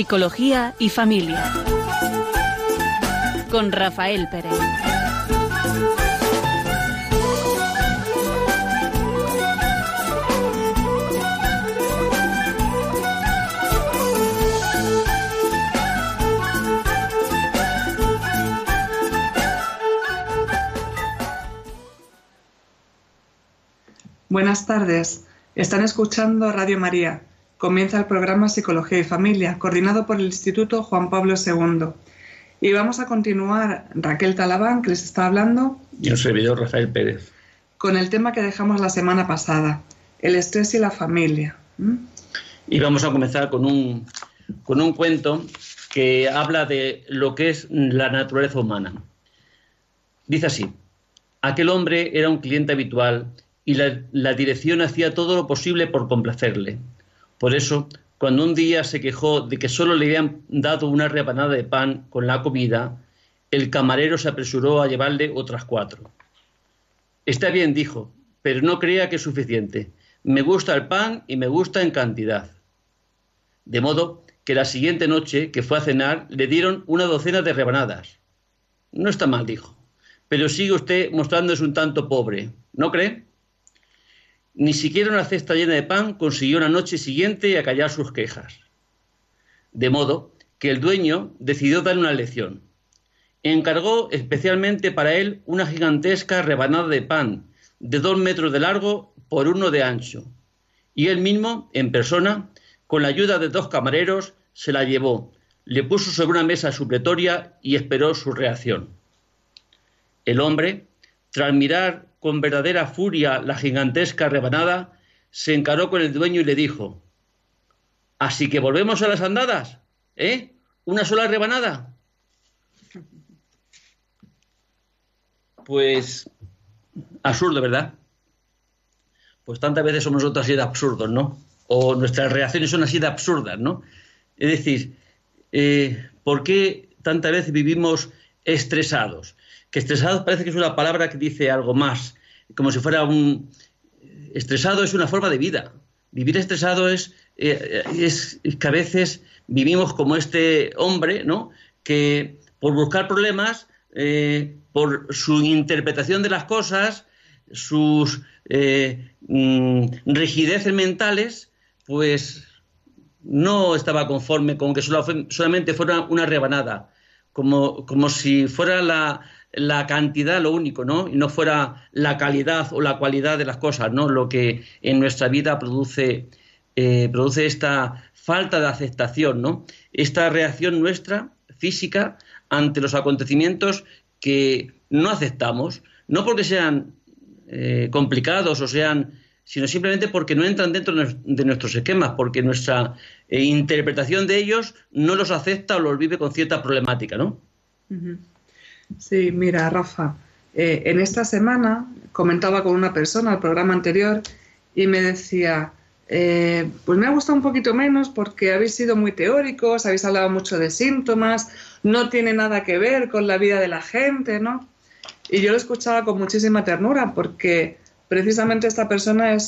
Psicología y familia. Con Rafael Pérez. Buenas tardes. Están escuchando Radio María. Comienza el programa Psicología y Familia, coordinado por el Instituto Juan Pablo II. Y vamos a continuar, Raquel Talabán, que les está hablando. Y un servidor, Rafael Pérez. Con el tema que dejamos la semana pasada, el estrés y la familia. Y vamos a comenzar con un, con un cuento que habla de lo que es la naturaleza humana. Dice así, aquel hombre era un cliente habitual y la, dirección hacía todo lo posible por complacerle. Por eso, cuando un día se quejó de que solo le habían dado una rebanada de pan con la comida, el camarero se apresuró a llevarle otras cuatro. Está bien, dijo, pero no crea que es suficiente. Me gusta el pan y me gusta en cantidad. De modo que la siguiente noche que fue a cenar le dieron una docena de rebanadas. No está mal, dijo, pero sigue usted mostrándose un tanto pobre, ¿no cree? Ni siquiera una cesta llena de pan consiguió la noche siguiente acallar sus quejas. De modo que el dueño decidió darle una lección. Encargó especialmente para él una gigantesca rebanada de pan de dos metros de largo por uno de ancho, y él mismo, en persona, con la ayuda de dos camareros, se la llevó, le puso sobre una mesa supletoria y esperó su reacción. El hombre, tras mirar con verdadera furia la gigantesca rebanada, se encaró con el dueño y le dijo, Así que volvemos a las andadas, ¿eh? ¿Una sola rebanada? Pues absurdo, ¿verdad? Pues tantas veces somos nosotros así de absurdos, ¿no? O nuestras reacciones son así de absurdas, ¿no? Es decir, eh, ¿por qué tantas veces vivimos estresados? Que estresado parece que es una palabra que dice algo más, como si fuera un... Estresado es una forma de vida. Vivir estresado es, eh, que a veces vivimos como este hombre, ¿no? Que por buscar problemas, eh, por su interpretación de las cosas, sus eh, mm, rigideces mentales, pues no estaba conforme con que solamente fuera una rebanada, como, como si fuera la, la cantidad lo único, ¿no? Y no fuera la calidad o la cualidad de las cosas, ¿no? Lo que en nuestra vida produce, eh, produce esta falta de aceptación, ¿no? Esta reacción nuestra, física, ante los acontecimientos que no aceptamos, no porque sean eh, complicados o sean sino simplemente porque no entran dentro de nuestros esquemas, porque nuestra eh, interpretación de ellos no los acepta o los vive con cierta problemática, ¿no? Sí, mira, Rafa, eh, en esta semana comentaba con una persona el programa anterior y me decía, eh, pues me ha gustado un poquito menos porque habéis sido muy teóricos, habéis hablado mucho de síntomas, no tiene nada que ver con la vida de la gente, ¿no? Y yo lo escuchaba con muchísima ternura porque precisamente esta persona eh,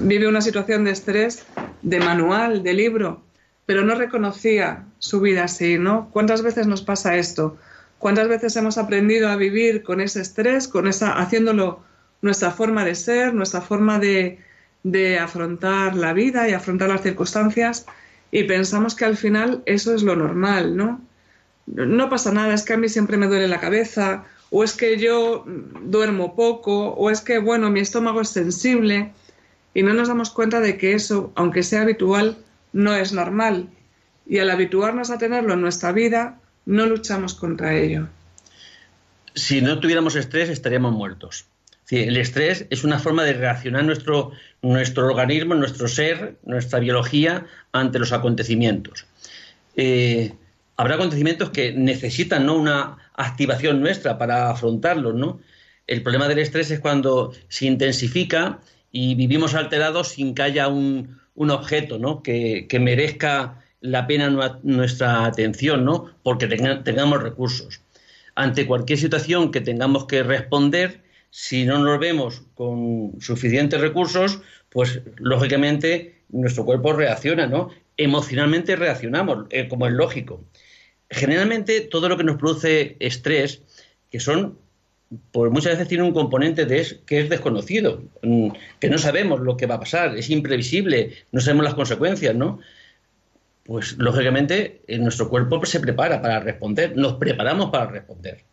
vive una situación de estrés de manual, de libro, pero no reconocía su vida así, ¿no? ¿Cuántas veces nos pasa esto? ¿Cuántas veces hemos aprendido a vivir con ese estrés, con esa, haciéndolo nuestra forma de ser, nuestra forma de, de afrontar la vida y afrontar las circunstancias y pensamos que al final eso es lo normal, ¿no? No pasa nada, es que a mí siempre me duele la cabeza, o es que yo duermo poco, o es que, bueno, mi estómago es sensible, y no nos damos cuenta de que eso, aunque sea habitual, no es normal. Y al habituarnos a tenerlo en nuestra vida, no luchamos contra ello. Si no tuviéramos estrés, estaríamos muertos. El estrés es una forma de reaccionar nuestro, nuestro organismo, nuestro ser, nuestra biología ante los acontecimientos. Eh, habrá acontecimientos que necesitan ¿no? una activación nuestra para afrontarlos. ¿no? El problema del estrés es cuando se intensifica y vivimos alterados sin que haya un, objeto ¿no? que, que merezca la pena nuestra atención, ¿no? Porque tengamos recursos. Ante cualquier situación que tengamos que responder, si no nos vemos con suficientes recursos, pues lógicamente nuestro cuerpo reacciona, ¿no? emocionalmente reaccionamos, eh, como es lógico. Generalmente todo lo que nos produce estrés, que son, pues muchas veces tiene un componente de que es desconocido, mm, que no sabemos lo que va a pasar, es imprevisible, no sabemos las consecuencias, ¿no? Pues lógicamente nuestro cuerpo se prepara para responder, nos preparamos para responder.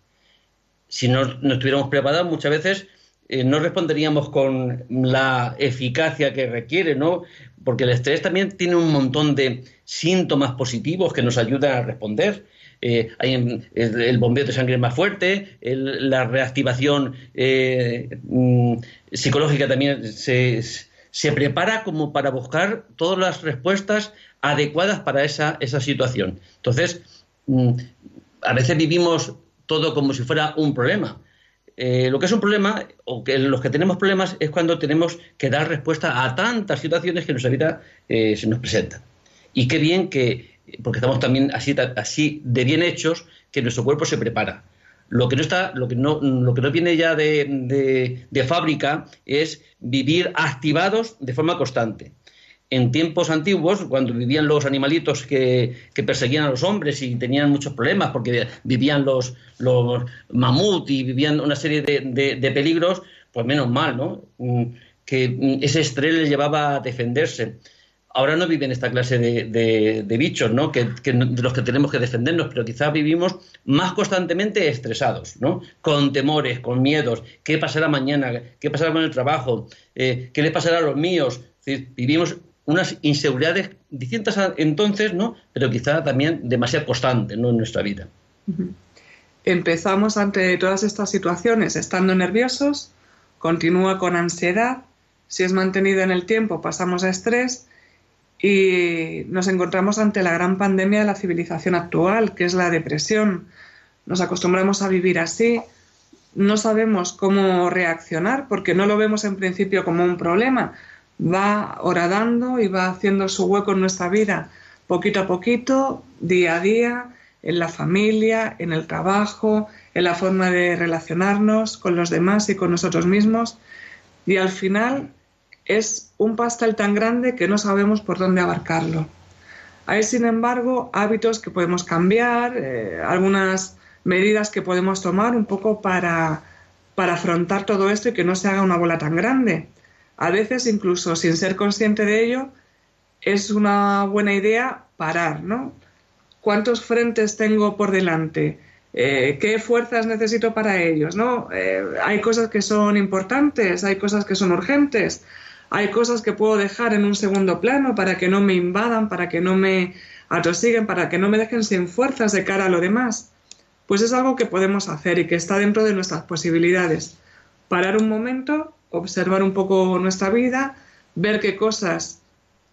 Si no, no estuviéramos preparados, muchas veces eh, no responderíamos con la eficacia que requiere, ¿no? Porque el estrés también tiene un montón de síntomas positivos que nos ayudan a responder. Eh, hay el, bombeo de sangre más fuerte, la reactivación eh, mm, psicológica también se, se, prepara como para buscar todas las respuestas adecuadas para esa, esa situación. Entonces, mm, a veces vivimos todo como si fuera un problema eh, lo que es un problema, o que los que tenemos problemas, es cuando tenemos que dar respuesta a tantas situaciones que nuestra vida eh, se nos presentan. Y qué bien que, porque estamos también así, así de bien hechos, que nuestro cuerpo se prepara. Lo que no está, lo que no, lo que no viene ya de fábrica es vivir activados de forma constante en tiempos antiguos, cuando vivían los animalitos que, perseguían a los hombres y tenían muchos problemas porque vivían los, los mamut y vivían una serie de, peligros, pues menos mal, ¿no? Mm, que mm, ese estrés les llevaba a defenderse. Ahora no viven esta clase de, bichos, ¿no? Que, de los que tenemos que defendernos, pero quizás vivimos más constantemente estresados, ¿no? Con temores, con miedos. ¿Qué pasará mañana? ¿Qué pasará con el trabajo? Eh, ¿Qué le pasará a los míos? vivimos unas inseguridades distintas entonces, ¿no? Pero quizá también demasiado constantes, ¿no? En nuestra vida. Empezamos ante todas estas situaciones estando nerviosos, continúa con ansiedad, si es mantenido en el tiempo pasamos a estrés y nos encontramos ante la gran pandemia de la civilización actual, que es la depresión. Nos acostumbramos a vivir así, no sabemos cómo reaccionar porque no lo vemos en principio como un problema, va horadando y va haciendo su hueco en nuestra vida, poquito a poquito, día a día, en la familia, en el trabajo, en la forma de relacionarnos con los demás y con nosotros mismos. Y al final es un pastel tan grande que no sabemos por dónde abarcarlo. Hay, sin embargo, hábitos que podemos cambiar, eh, algunas medidas que podemos tomar un poco para, para afrontar todo esto y que no se haga una bola tan grande. A veces, incluso sin ser consciente de ello, es una buena idea parar, ¿no? ¿Cuántos frentes tengo por delante? Eh, ¿Qué fuerzas necesito para ellos? ¿no? Eh, hay cosas que son importantes, hay cosas que son urgentes, hay cosas que puedo dejar en un segundo plano para que no me invadan, para que no me atosiguen, para que no me dejen sin fuerzas de cara a lo demás. Pues es algo que podemos hacer y que está dentro de nuestras posibilidades. Parar un momento observar un poco nuestra vida, ver qué cosas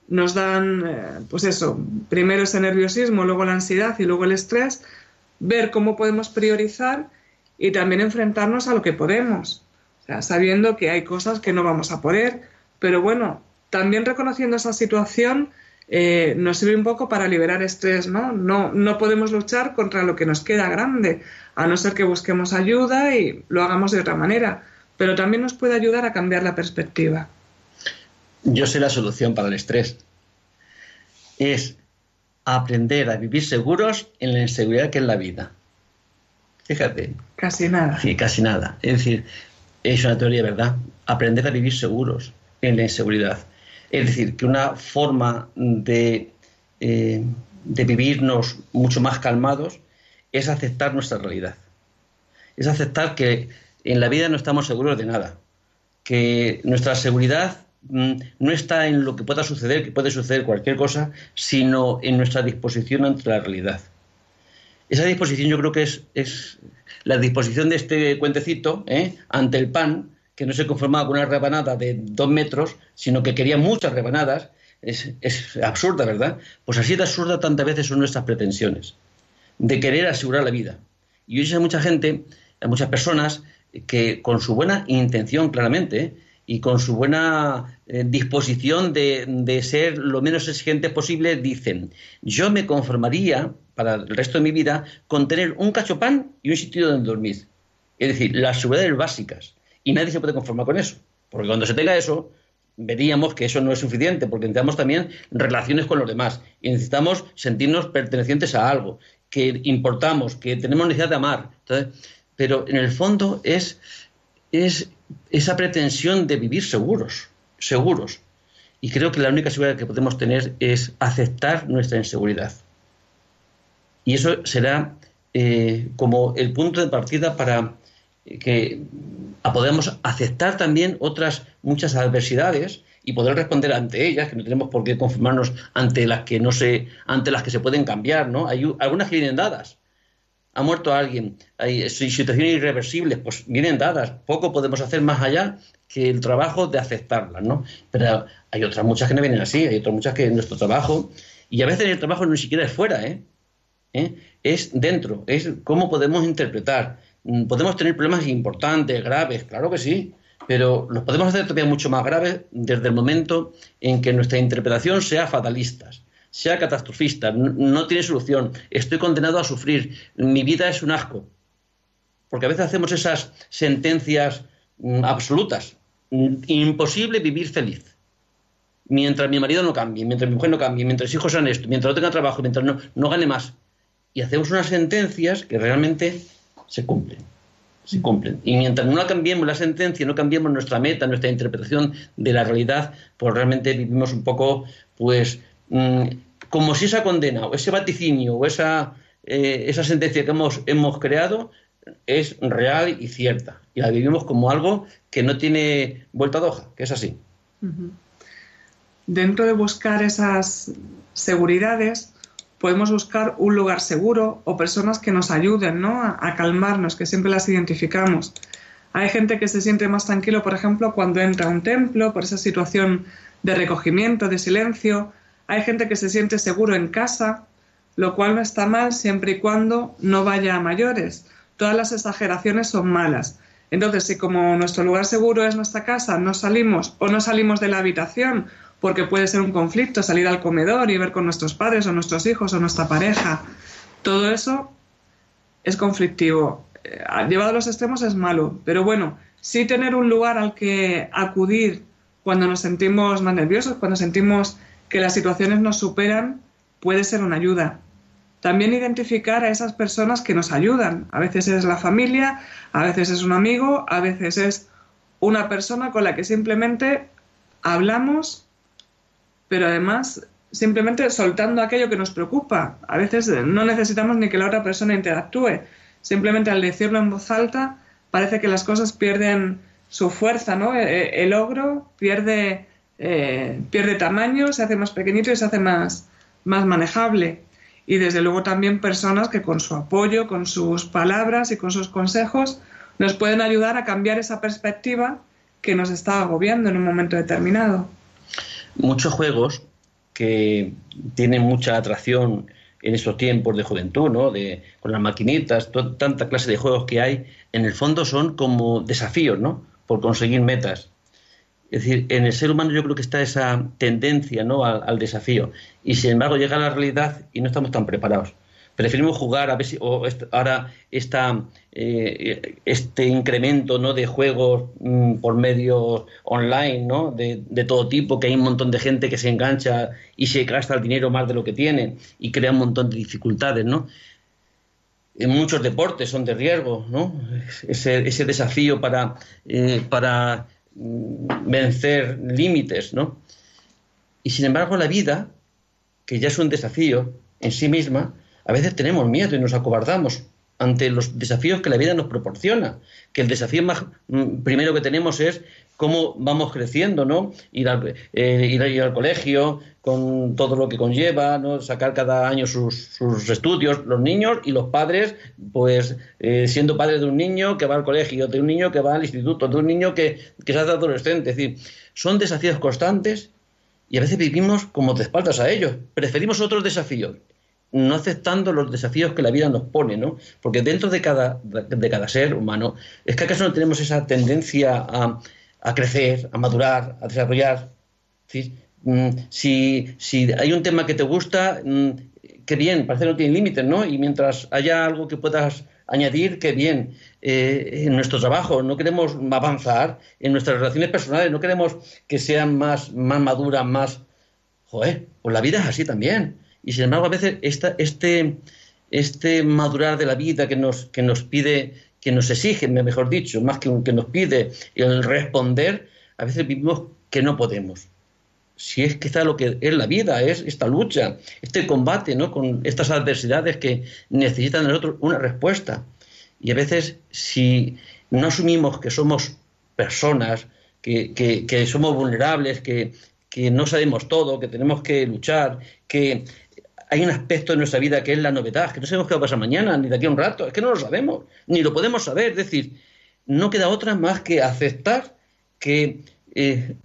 nos dan, eh, pues eso, primero ese nerviosismo, luego la ansiedad y luego el estrés, ver cómo podemos priorizar y también enfrentarnos a lo que podemos, sabiendo que hay cosas que no vamos a poder, pero bueno, también reconociendo esa situación eh, nos sirve un poco para liberar estrés, ¿no? ¿no? No podemos luchar contra lo que nos queda grande, a no ser que busquemos ayuda y lo hagamos de otra manera pero también nos puede ayudar a cambiar la perspectiva. Yo sé la solución para el estrés. Es aprender a vivir seguros en la inseguridad que es la vida. Fíjate. Casi nada. Sí, casi nada. Es decir, es una teoría, ¿verdad? Aprender a vivir seguros en la inseguridad. Es decir, que una forma de, eh, de vivirnos mucho más calmados es aceptar nuestra realidad. Es aceptar que en la vida no estamos seguros de nada, que nuestra seguridad mm, no está en lo que pueda suceder, que puede suceder cualquier cosa, sino en nuestra disposición ante la realidad. Esa disposición yo creo que es, la disposición de este cuentecito ¿eh? ante el pan, que no se conformaba con una rebanada de dos metros, sino que quería muchas rebanadas, es, absurda, ¿verdad? Pues así de absurda tantas veces son nuestras pretensiones, de querer asegurar la vida. Y hoy hay mucha gente, hay muchas personas que con su buena intención, claramente, y con su buena eh, disposición de, ser lo menos exigente posible, dicen, yo me conformaría para el resto de mi vida con tener un cachopán y un sitio donde dormir. Es decir, las seguridades básicas. Y nadie se puede conformar con eso. Porque cuando se tenga eso, veríamos que eso no es suficiente, porque necesitamos también relaciones con los demás y necesitamos sentirnos pertenecientes a algo, que importamos, que tenemos necesidad de amar. Pero en el fondo es, es esa pretensión de vivir seguros, seguros. Y creo que la única seguridad que podemos tener es aceptar nuestra inseguridad. Y eso será eh, como el punto de partida para que podamos aceptar también otras muchas adversidades y poder responder ante ellas, que no tenemos por qué conformarnos ante las que no se, ante las que se pueden cambiar, ¿no? Hay algunas que vienen dadas. Ha muerto alguien, hay situaciones irreversibles, pues vienen dadas. Poco podemos hacer más allá que el trabajo de aceptarlas, ¿no? Pero hay otras muchas que no vienen así, hay otras muchas que en nuestro trabajo, y a veces el trabajo ni siquiera es fuera, ¿eh? ¿Eh? Es dentro, es cómo podemos interpretar. Mm, podemos tener problemas importantes, graves, claro que sí, pero los podemos hacer todavía mucho más graves desde el momento en que nuestra interpretación sea fatalista, sea catastrofista, no, tiene solución, estoy condenado a sufrir, mi vida es un asco. Porque a veces hacemos esas sentencias mm, absolutas. Mm, imposible vivir feliz. Mientras mi marido no cambie, mientras mi mujer no cambie, mientras mis hijos sean esto, mientras no tenga trabajo, mientras no, no gane más. Y hacemos unas sentencias que realmente se cumplen. Se cumplen. Y mientras no cambiemos la sentencia, no cambiemos nuestra meta, nuestra interpretación de la realidad, pues realmente vivimos un poco, pues, mm, como si esa condena o ese vaticinio o esa, eh, esa sentencia que hemos, hemos creado es real y cierta. Y la vivimos como algo que no tiene vuelta de hoja, que es así. Dentro de buscar esas seguridades, podemos buscar un lugar seguro o personas que nos ayuden ¿no? a, calmarnos, que siempre las identificamos. Hay gente que se siente más tranquilo, por ejemplo, cuando entra a un templo, por esa situación de recogimiento, de silencio. Hay gente que se siente seguro en casa, lo cual no está mal siempre y cuando no vaya a mayores. Todas las exageraciones son malas. Entonces, si como nuestro lugar seguro es nuestra casa, no salimos o no salimos de la habitación porque puede ser un conflicto salir al comedor y ver con nuestros padres o nuestros hijos o nuestra pareja. Todo eso es conflictivo. Eh, llevado a los extremos es malo, pero bueno, sí tener un lugar al que acudir cuando nos sentimos más nerviosos, cuando sentimos que las situaciones nos superan, puede ser una ayuda. También identificar a esas personas que nos ayudan. A veces es la familia, a veces es un amigo, a veces es una persona con la que simplemente hablamos pero además simplemente soltando aquello que nos preocupa. A veces no necesitamos ni que la otra persona interactúe. Simplemente al decirlo en voz alta parece que las cosas pierden su fuerza, ¿no? E, e, el, ogro pierde, eh, pierde tamaño, se hace más pequeñito y se hace más, más manejable. Y desde luego también personas que con su apoyo, con sus palabras y con sus consejos nos pueden ayudar a cambiar esa perspectiva que nos está agobiando en un momento determinado muchos juegos que tienen mucha atracción en estos tiempos de juventud, ¿no? De, con las maquinitas, tanta clase de juegos que hay, en el fondo son como desafíos, ¿no? Por conseguir metas. Es decir, en el ser humano yo creo que está esa tendencia, ¿no? al desafío. Y sin embargo llega la realidad y no estamos tan preparados preferimos jugar a ver si o ahora esta, eh, este incremento ¿no? de juegos mm, por medio online ¿no? De, de, todo tipo, que hay un montón de gente que se engancha y se gasta el dinero más de lo que tiene y crea un montón de dificultades. ¿no? En muchos deportes son de riesgo, ¿no? ese, desafío para, eh, para vencer límites. ¿no? Y sin embargo la vida, que ya es un desafío en sí misma, a veces tenemos miedo y nos acobardamos ante los desafíos que la vida nos proporciona, que el desafío más mm, primero que tenemos es cómo vamos creciendo, ¿no? Ir al, eh, ir, al colegio con todo lo que conlleva, ¿no? Sacar cada año sus, estudios, los niños y los padres, pues eh, siendo padres de un niño que va al colegio, de un niño que va al instituto, de un niño que, que se hace adolescente. Es decir, son desafíos constantes y a veces vivimos como de espaldas a ellos. Preferimos otros desafíos no aceptando los desafíos que la vida nos pone, ¿no? Porque dentro de cada, de cada ser humano, es que acaso no tenemos esa tendencia a, a crecer, a madurar, a desarrollar. Mm, si, hay un tema que te gusta, mm, qué bien, parece que no tiene límites, ¿no? Y mientras haya algo que puedas añadir que bien, eh, en nuestro trabajo no queremos avanzar, en nuestras relaciones personales no queremos que sean más, más maduras, más... Joder, pues la vida es así también. Y sin embargo, a veces esta, este, este madurar de la vida que nos, que nos pide, que nos exige, mejor dicho, más que, que nos pide el responder, a veces vivimos que no podemos si es que está lo que es la vida, es esta lucha, este combate, ¿no? Con estas adversidades que necesitan de nosotros una respuesta. Y a veces, si no asumimos que somos personas, que, somos vulnerables, que, no sabemos todo, que tenemos que luchar, que hay un aspecto de nuestra vida que es la novedad, que no sabemos qué va a pasar mañana, ni de aquí a un rato, es que no lo sabemos, ni lo podemos saber. Es decir, no queda otra más que aceptar que eh,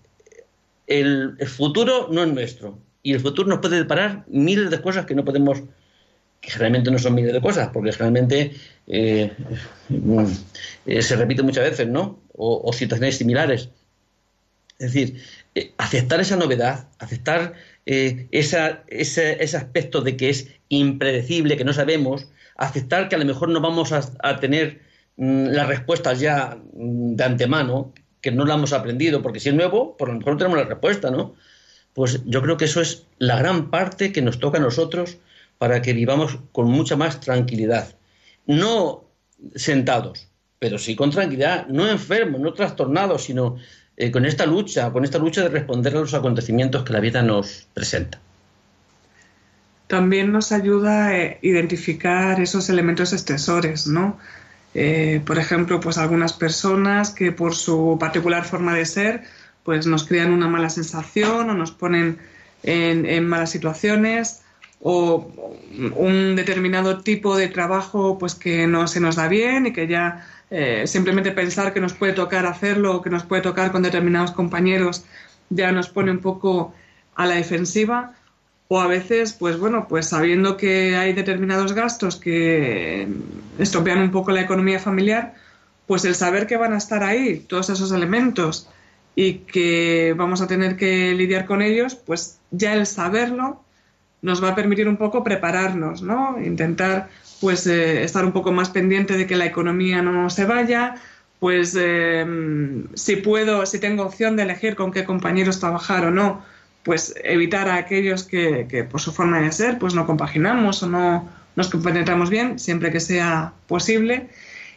el, futuro no es nuestro y el futuro nos puede deparar miles de cosas que no podemos, que generalmente no son miles de cosas, porque generalmente eh, eh, se repite muchas veces, ¿no? O, situaciones similares. Es decir, aceptar esa novedad, aceptar esa, ese, aspecto de que es impredecible, que no sabemos, aceptar que a lo mejor no vamos a, tener mm, las respuestas ya mm, de antemano, que no la hemos aprendido, porque si es nuevo, por lo mejor no tenemos la respuesta, ¿no? Pues yo creo que eso es la gran parte que nos toca a nosotros para que vivamos con mucha más tranquilidad. No sentados, pero sí con tranquilidad, no enfermos, no trastornados, sino eh, con esta lucha, con esta lucha de responder a los acontecimientos que la vida nos presenta. También nos ayuda a eh, identificar esos elementos estresores, ¿no? Eh, por ejemplo, pues algunas personas que por su particular forma de ser, pues nos crean una mala sensación o nos ponen en, malas situaciones o un determinado tipo de trabajo pues que no se nos da bien y que ya eh, simplemente pensar que nos puede tocar hacerlo o que nos puede tocar con determinados compañeros ya nos pone un poco a la defensiva o a veces, pues bueno, pues sabiendo que hay determinados gastos que estropean un poco la economía familiar, pues el saber que van a estar ahí todos esos elementos y que vamos a tener que lidiar con ellos, pues ya el saberlo nos va a permitir un poco prepararnos, ¿no? Intentar pues eh, estar un poco más pendiente de que la economía no se vaya, pues eh, si puedo, si tengo opción de elegir con qué compañeros trabajar o no, pues evitar a aquellos que, por su forma de ser pues no compaginamos o no nos compenetramos bien, siempre que sea posible,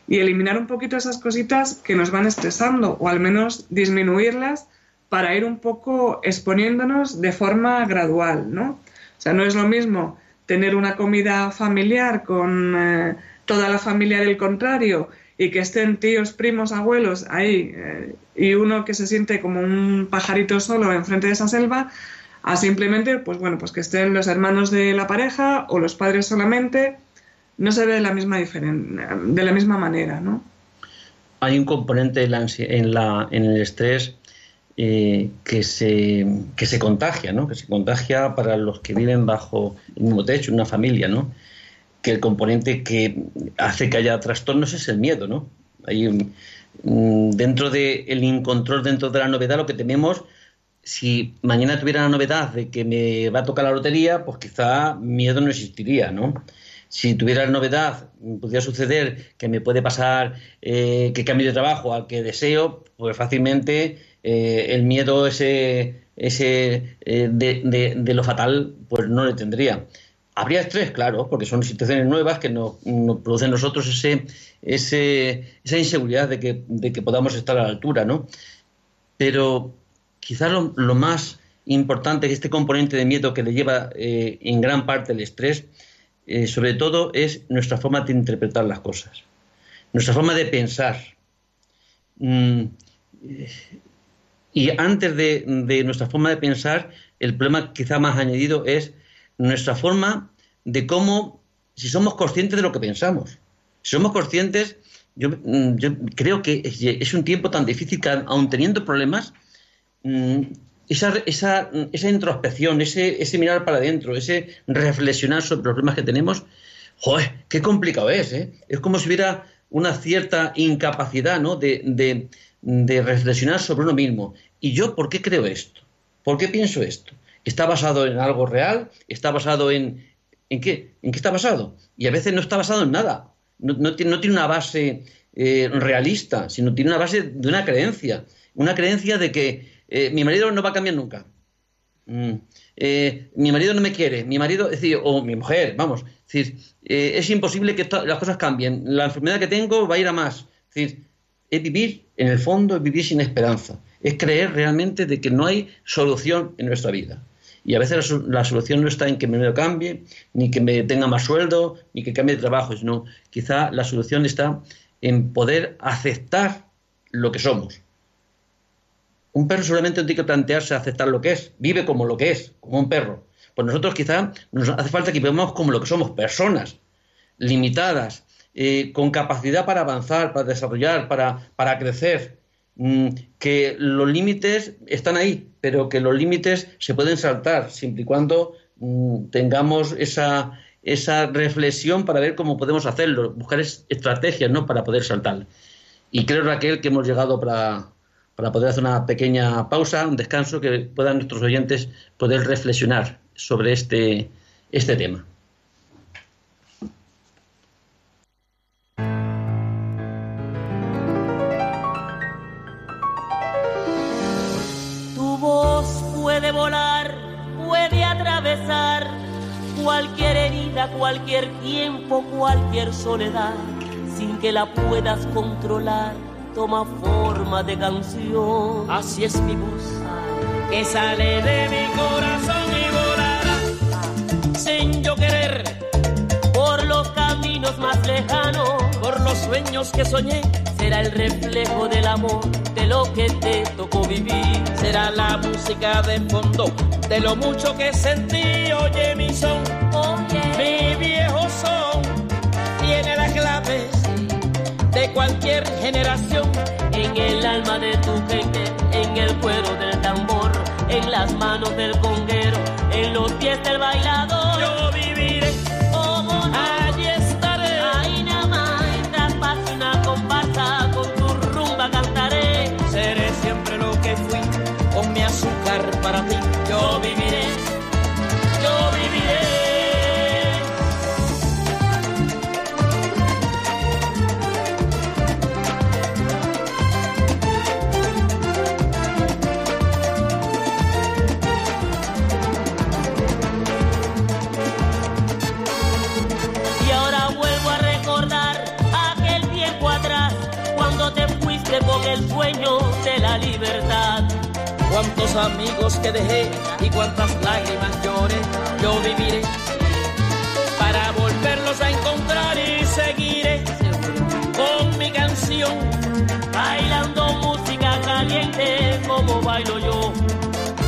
y eliminar un poquito esas cositas que nos van estresando o al menos disminuirlas para ir un poco exponiéndonos de forma gradual, ¿no? O sea, no es lo mismo tener una comida familiar con eh, toda la familia del contrario y que estén tíos, primos, abuelos ahí eh, y uno que se siente como un pajarito solo enfrente de esa selva, a simplemente, pues bueno, pues que estén los hermanos de la pareja o los padres solamente, no se ve de la misma, de la misma manera, ¿no? Hay un componente en, la, en, el estrés eh, que, se, que se contagia, ¿no? Que se contagia para los que viven bajo el mismo techo, una familia, ¿no? que el componente que hace que haya trastornos es el miedo, ¿no? Hay, mm, dentro del el incontrol, dentro de la novedad, lo que tememos, si mañana tuviera la novedad de que me va a tocar la lotería, pues quizá miedo no existiría, ¿no? Si tuviera la novedad, podría suceder que me puede pasar eh, que cambie de trabajo al que deseo, pues fácilmente eh, el miedo ese, ese eh, de, de, lo fatal, pues no le tendría. Habría estrés, claro, porque son situaciones nuevas que nos, producen en nosotros ese, esa inseguridad de que, de que, podamos estar a la altura, ¿no? Pero quizás lo, más importante que este componente de miedo que le lleva eh, en gran parte el estrés, sobre todo, es nuestra forma de interpretar las cosas, nuestra forma de pensar. Mm, y antes de, de nuestra forma de pensar, el problema quizá más añadido es nuestra forma de cómo, si somos conscientes de lo que pensamos. Si somos conscientes, yo, mm, creo que es, un tiempo tan difícil que aun teniendo problemas, mm, esa, esa, esa introspección, ese, ese, mirar para adentro, ese reflexionar sobre los problemas que tenemos, ¡joder! ¡Qué complicado es! ¿eh? Es como si hubiera una cierta incapacidad ¿no? de, de, de reflexionar sobre uno mismo. ¿Y yo por qué creo esto? ¿Por qué pienso esto? ¿Está basado en algo real? ¿Está basado en... ¿En qué? ¿En qué está basado? Y a veces no está basado en nada. no, tiene, una base eh, realista, sino tiene una base de una creencia. Una creencia de que eh, mi marido no va a cambiar nunca. Mm. Eh, mi marido no me quiere, mi marido, es decir, o mi mujer, vamos, es decir, es imposible que las cosas cambien. La enfermedad que tengo va a ir a más. Es decir, es vivir, en el fondo, es vivir sin esperanza. Es creer realmente de que no hay solución en nuestra vida. Y a veces la, solución no está en que me cambie, ni que me tenga más sueldo, ni que cambie de trabajo, sino quizá la solución está en poder aceptar lo que somos. Un perro solamente tiene que plantearse aceptar lo que es, vive como lo que es, como un perro. Pues nosotros quizá nos hace falta que vivamos como lo que somos, personas limitadas, con capacidad para avanzar, para desarrollar, para, para crecer, Mm, que los límites están ahí, pero que los límites se pueden saltar siempre y cuando mm, tengamos esa, esa reflexión para ver cómo podemos hacerlo, buscar estrategias ¿no? para poder saltar. Y creo, Raquel, que hemos llegado para, para poder hacer una pequeña pausa, un descanso, que puedan nuestros oyentes poder reflexionar sobre este, este tema. Cualquier tiempo, cualquier soledad, sin que la puedas controlar, toma forma de canción. Así es mi voz, que sale de mi corazón y volará, sin yo querer, por los caminos más lejanos, por los sueños que soñé, será el reflejo del amor, lo que te tocó vivir, será la música de fondo de lo mucho que sentí, oye mi son, mi viejo son, tiene las claves de cualquier generación, en el alma de tu gente, en el cuero del tambor, en las manos del conguero, en los pies del bailador. Yo viviré, para yo viviré, yo viviré. Y ahora vuelvo a recordar aquel tiempo atrás, cuando te fuiste con el sueño de la libertad cuántos amigos que dejé y cuántas lágrimas lloré, yo viviré para volverlos a encontrar y seguiré con mi canción, bailando música caliente como bailo yo.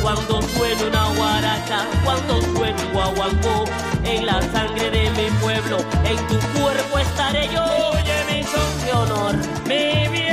Cuando suena una guaracha, cuando suena un guaguancó, en la sangre de mi pueblo, en tu cuerpo estaré yo. Oye mi son de honor, mi viejo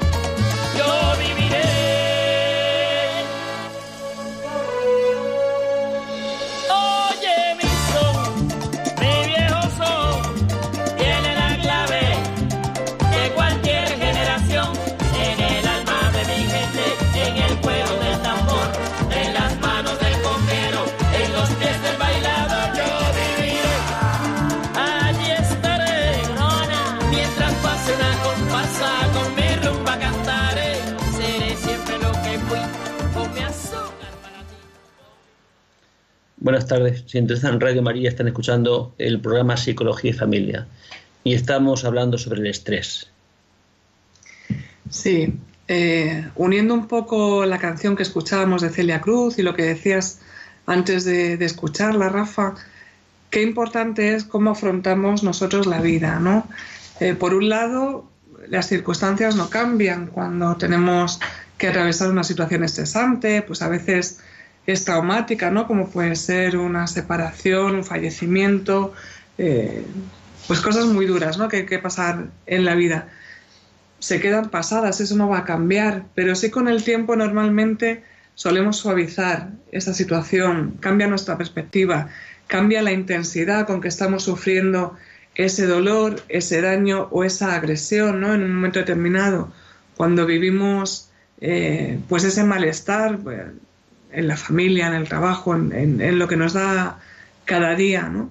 Buenas tardes. Si interesan en Radio María, están escuchando el programa Psicología y Familia. Y estamos hablando sobre el estrés. Sí, eh, uniendo un poco la canción que escuchábamos de Celia Cruz y lo que decías antes de, escucharla, Rafa, qué importante es cómo afrontamos nosotros la vida, ¿no? Eh, por un lado, las circunstancias no cambian cuando tenemos que atravesar una situación estresante, pues a veces es traumática, ¿no? Como puede ser una separación, un fallecimiento, eh, pues cosas muy duras, ¿no? Que hay que pasar en la vida. se quedan pasadas, eso no va a cambiar, pero sí con el tiempo normalmente solemos suavizar esa situación, cambia nuestra perspectiva, cambia la intensidad con que estamos sufriendo ese dolor, ese daño o esa agresión ¿no? en un momento determinado. Cuando vivimos eh, pues ese malestar pues, en la familia, en el trabajo, en, lo que nos da cada día, ¿no?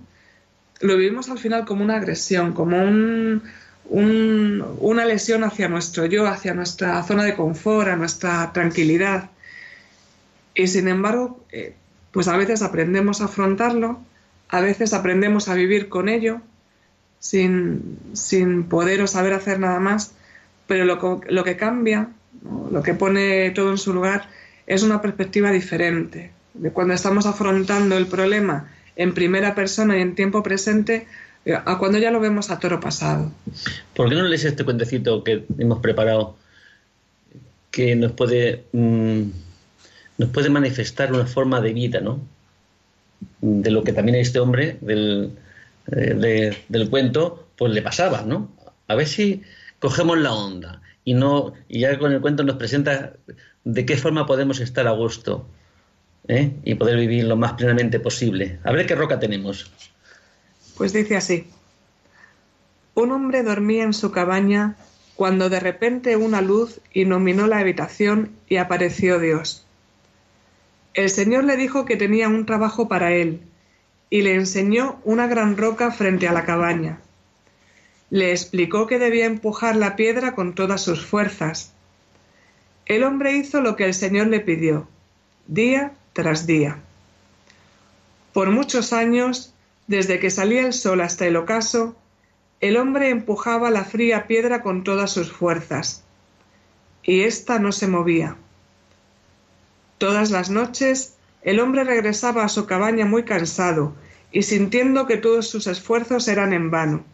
lo vivimos al final como una agresión, como un, una lesión hacia nuestro yo, hacia nuestra zona de confort, a nuestra tranquilidad. Y sin embargo, eh, pues a veces aprendemos a afrontarlo, a veces aprendemos a vivir con ello, sin, sin poder o saber hacer nada más, pero lo que cambia, lo que pone todo en su lugar, es una perspectiva diferente. De cuando estamos afrontando el problema en primera persona y en tiempo presente, eh, a cuando ya lo vemos a toro pasado. ¿Por qué no lees este cuentecito que hemos preparado que nos puede, mm, nos puede manifestar una forma de vida, ¿no? De lo que también a este hombre del, eh, del cuento, pues le pasaba, ¿no? A ver si cogemos la onda y no y ya con el cuento nos presenta de qué forma podemos estar a gusto ¿eh? y poder vivir lo más plenamente posible. A ver qué roca tenemos. Pues dice así. Un hombre dormía en su cabaña cuando de repente una luz iluminó la habitación y apareció Dios. El Señor le dijo que tenía un trabajo para él y le enseñó una gran roca frente a la cabaña. Le explicó que debía empujar la piedra con todas sus fuerzas. El hombre hizo lo que el Señor le pidió, día tras día. Por muchos años desde que salía el sol hasta el ocaso, el hombre empujaba la fría piedra con todas sus fuerzas, y ésta no se movía. Todas las noches el hombre regresaba a su cabaña muy cansado y sintiendo que todos sus esfuerzos eran en vano.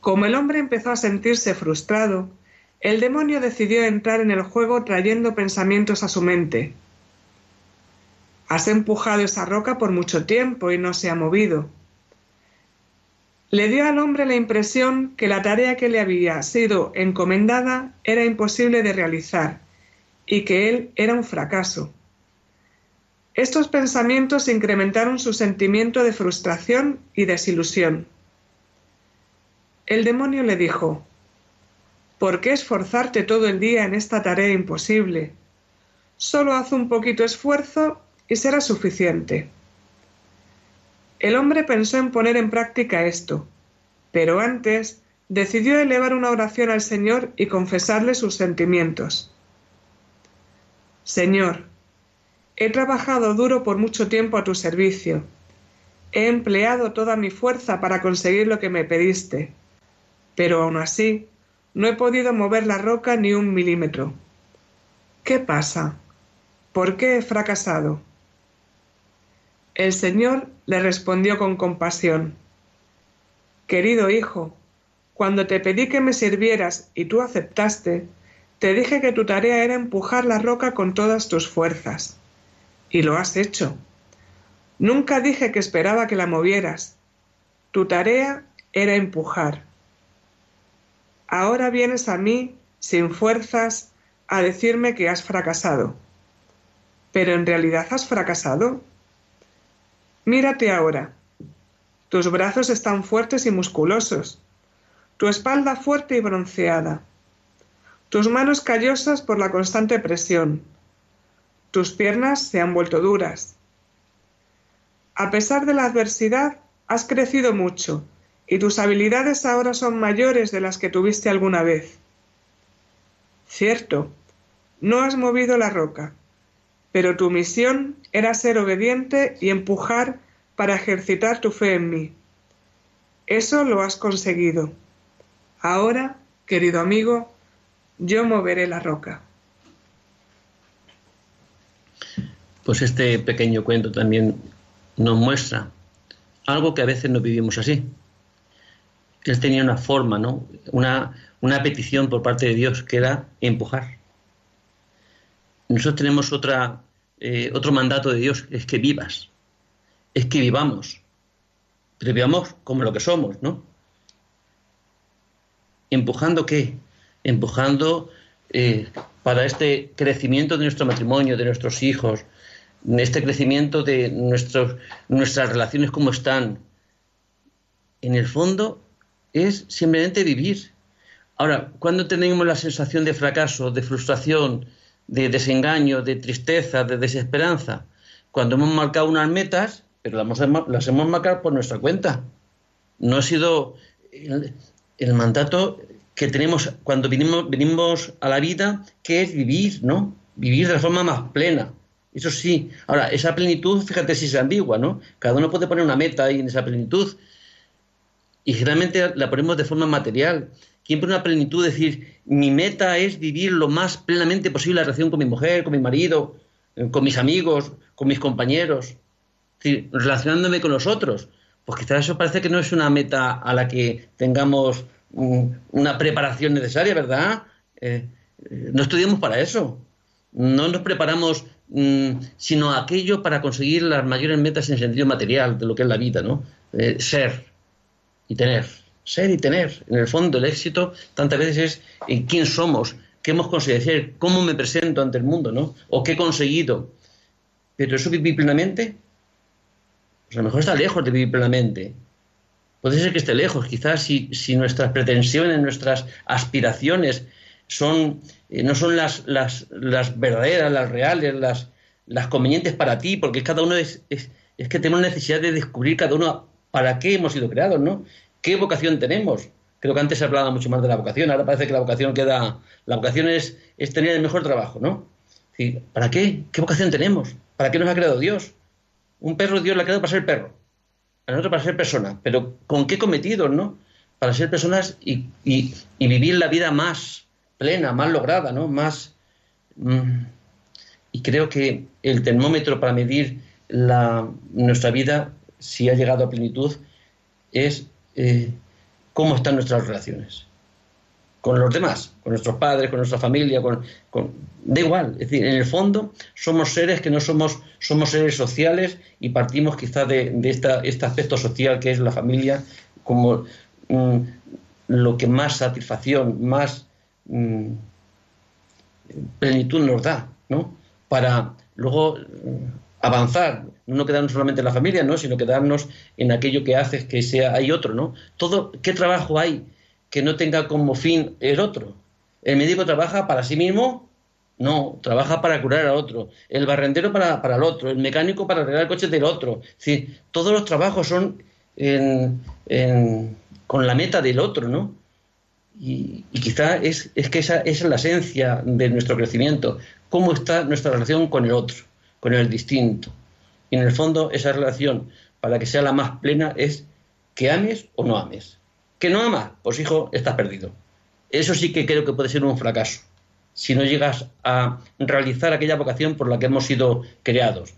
Como el hombre empezó a sentirse frustrado, el demonio decidió entrar en el juego trayendo pensamientos a su mente, Has empujado esa roca por mucho tiempo y no se ha movido. Le dio al hombre la impresión que la tarea que le había sido encomendada era imposible de realizar y que él era un fracaso. Estos pensamientos incrementaron su sentimiento de frustración y desilusión. El demonio le dijo, ¿Por qué esforzarte todo el día en esta tarea imposible? Solo haz un poquito esfuerzo y será suficiente. El hombre pensó en poner en práctica esto, pero antes decidió elevar una oración al Señor y confesarle sus sentimientos. Señor, he trabajado duro por mucho tiempo a tu servicio. He empleado toda mi fuerza para conseguir lo que me pediste, pero aún así no he podido mover la roca ni un milímetro. ¿Qué pasa? ¿Por qué he fracasado? El Señor le respondió con compasión, Querido hijo, cuando te pedí que me sirvieras y tú aceptaste, te dije que tu tarea era empujar la roca con todas tus fuerzas. Y lo has hecho. Nunca dije que esperaba que la movieras. Tu tarea era empujar. Ahora vienes a mí, sin fuerzas, a decirme que has fracasado. ¿Pero en realidad has fracasado? Mírate ahora. Tus brazos están fuertes y musculosos, tu espalda fuerte y bronceada, tus manos callosas por la constante presión, tus piernas se han vuelto duras. A pesar de la adversidad, has crecido mucho y tus habilidades ahora son mayores de las que tuviste alguna vez. Cierto, no has movido la roca, pero tu misión era ser obediente y empujar para ejercitar tu fe en mí. Eso lo has conseguido. Ahora, querido amigo, yo moveré la roca. Pues este pequeño cuento también nos muestra algo que a veces no vivimos así. Él tenía una forma, ¿no? Una, una petición por parte de Dios que era empujar. Nosotros tenemos otra, eh, otro mandato de Dios, es que vivas, es que vivamos, pero vivamos como lo que somos, ¿no? ¿Empujando qué? empujando eh, para este crecimiento de nuestro matrimonio, de nuestros hijos, este crecimiento de nuestros, nuestras relaciones como están. En el fondo es simplemente vivir. Ahora, cuando tenemos la sensación de fracaso, de frustración, de desengaño, de tristeza, de desesperanza, cuando hemos marcado unas metas, pero las hemos, marcado por nuestra cuenta. No ha sido el, mandato que tenemos cuando venimos, a la vida, que es vivir, ¿no? Vivir de la forma más plena. Eso sí. Ahora, esa plenitud, fíjate si es ambigua, ¿no? Cada uno puede poner una meta ahí en esa plenitud. Y generalmente la ponemos de forma material. ¿Quién pone una plenitud? Decir, mi meta es vivir lo más plenamente posible la relación con mi mujer, con mi marido, eh, con mis amigos, con mis compañeros relacionándome con los otros. Pues quizás eso parece que no es una meta a la que tengamos una preparación necesaria, ¿verdad? Eh, eh, no estudiamos para eso. No nos preparamos mm, sino aquello para conseguir las mayores metas en sentido material de lo que es la vida, ¿no? Ser y tener. Ser y tener. En el fondo, el éxito tantas veces es en quién somos, qué hemos conseguido, cómo me presento ante el mundo, ¿no? O qué he conseguido. Pero eso vivir plenamente, pues a lo mejor está lejos de vivir plenamente. Puede ser que esté lejos, quizás si, nuestras pretensiones, nuestras aspiraciones son, eh, no son las, las, verdaderas, las reales, las, las convenientes para ti, porque cada uno es, es, es, que tenemos necesidad de descubrir cada uno para qué hemos sido creados, ¿no? ¿Qué vocación tenemos? Creo que antes se hablaba mucho más de la vocación, ahora parece que la vocación queda, la vocación es, es tener el mejor trabajo, ¿no? ¿Para qué? ¿Qué vocación tenemos? ¿Para qué nos ha creado Dios? Un perro Dios le ha creado para ser perro, a nosotros para ser persona, pero ¿con qué cometidos, no? Para ser personas y, vivir la vida más plena, más lograda, ¿no? Más... Mm, y creo que el termómetro para medir la, nuestra vida, si ha llegado a plenitud, es eh, cómo están nuestras relaciones con los demás, con nuestros padres, con nuestra familia, con, da igual. Es decir, en el fondo somos seres que no somos, somos seres sociales y partimos quizás de, este aspecto social que es la familia como mm, lo que más satisfacción, más mm, plenitud nos da, ¿no? Para luego mm, avanzar, no quedarnos solamente en la familia, ¿no? Sino quedarnos en aquello que hace que sea, hay otro, ¿no? Todo, ¿qué trabajo hay? que no tenga como fin el otro. El médico trabaja para sí mismo, no, trabaja para curar al otro. El barrendero para, el otro, el mecánico para arreglar el coche del otro. Es todos los trabajos son con la meta del otro, ¿no? Y, quizá es, es, que esa, esa, es la esencia de nuestro crecimiento. ¿Cómo está nuestra relación con el otro, con el distinto? Y en el fondo, esa relación, para que sea la más plena, es que ames o no ames. ¿Que no amas? Pues hijo, estás perdido. Eso sí que creo que puede ser un fracaso, si no llegas a realizar aquella vocación por la que hemos sido creados,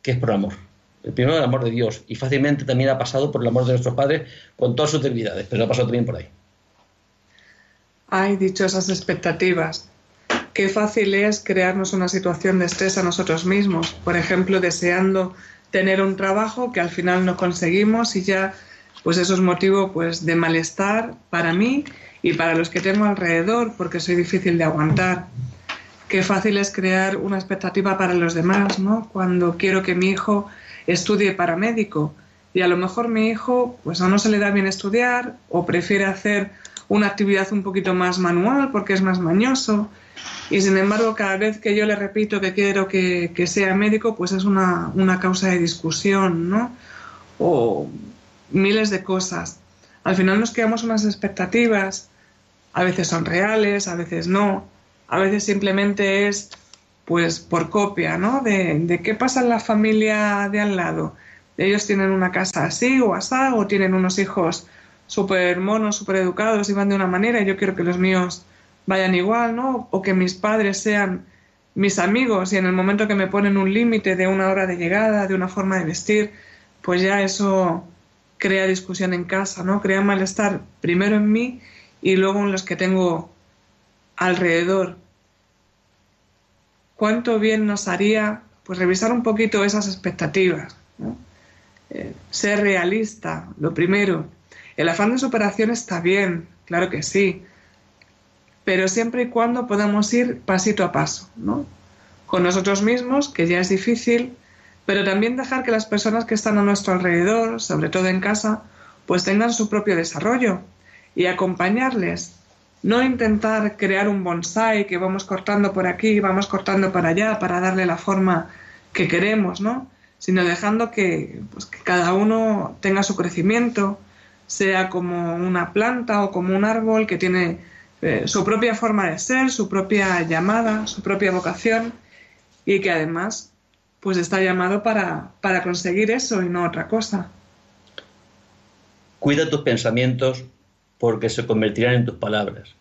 que es por amor. El primero el amor de Dios, y fácilmente también ha pasado por el amor de nuestros padres con todas sus debilidades, pero ha pasado también por ahí. Ay, dichosas expectativas. Qué fácil es crearnos una situación de estrés a nosotros mismos, por ejemplo, deseando tener un trabajo que al final no conseguimos y ya pues eso es motivo pues de malestar para mí y para los que tengo alrededor porque soy difícil de aguantar. Qué fácil es crear una expectativa para los demás, ¿no? Cuando quiero que mi hijo estudie para médico y a lo mejor mi hijo pues no se le da bien estudiar o prefiere hacer una actividad un poquito más manual porque es más mañoso y sin embargo cada vez que yo le repito que quiero que, sea médico pues es una, una causa de discusión, ¿no? O miles de cosas. Al final nos creamos unas expectativas, a veces son reales, a veces no, a veces simplemente es pues por copia, ¿no? De, qué pasa en la familia de al lado. Ellos tienen una casa así o asá, o tienen unos hijos súper monos, súper educados y van de una manera y yo quiero que los míos vayan igual, ¿no? O que mis padres sean mis amigos y en el momento que me ponen un límite de una hora de llegada, de una forma de vestir, pues ya eso crea discusión en casa, ¿no? Crea malestar primero en mí y luego en los que tengo alrededor. ¿Cuánto bien nos haría pues revisar un poquito esas expectativas? Eh, ser realista, lo primero. El afán de superación está bien, claro que sí, pero siempre y cuando podamos ir pasito a paso, ¿no? Con nosotros mismos, que ya es difícil, pero también dejar que las personas que están a nuestro alrededor, sobre todo en casa, pues tengan su propio desarrollo y acompañarles. No intentar crear un bonsai que vamos cortando por aquí, vamos cortando para allá para darle la forma que queremos, ¿no? Sino dejando que, pues, que cada uno tenga su crecimiento, sea como una planta o como un árbol que tiene eh, su propia forma de ser, su propia llamada, su propia vocación y que además pues está llamado para, para conseguir eso y no otra cosa. Cuida tus pensamientos porque se convertirán en tus palabras.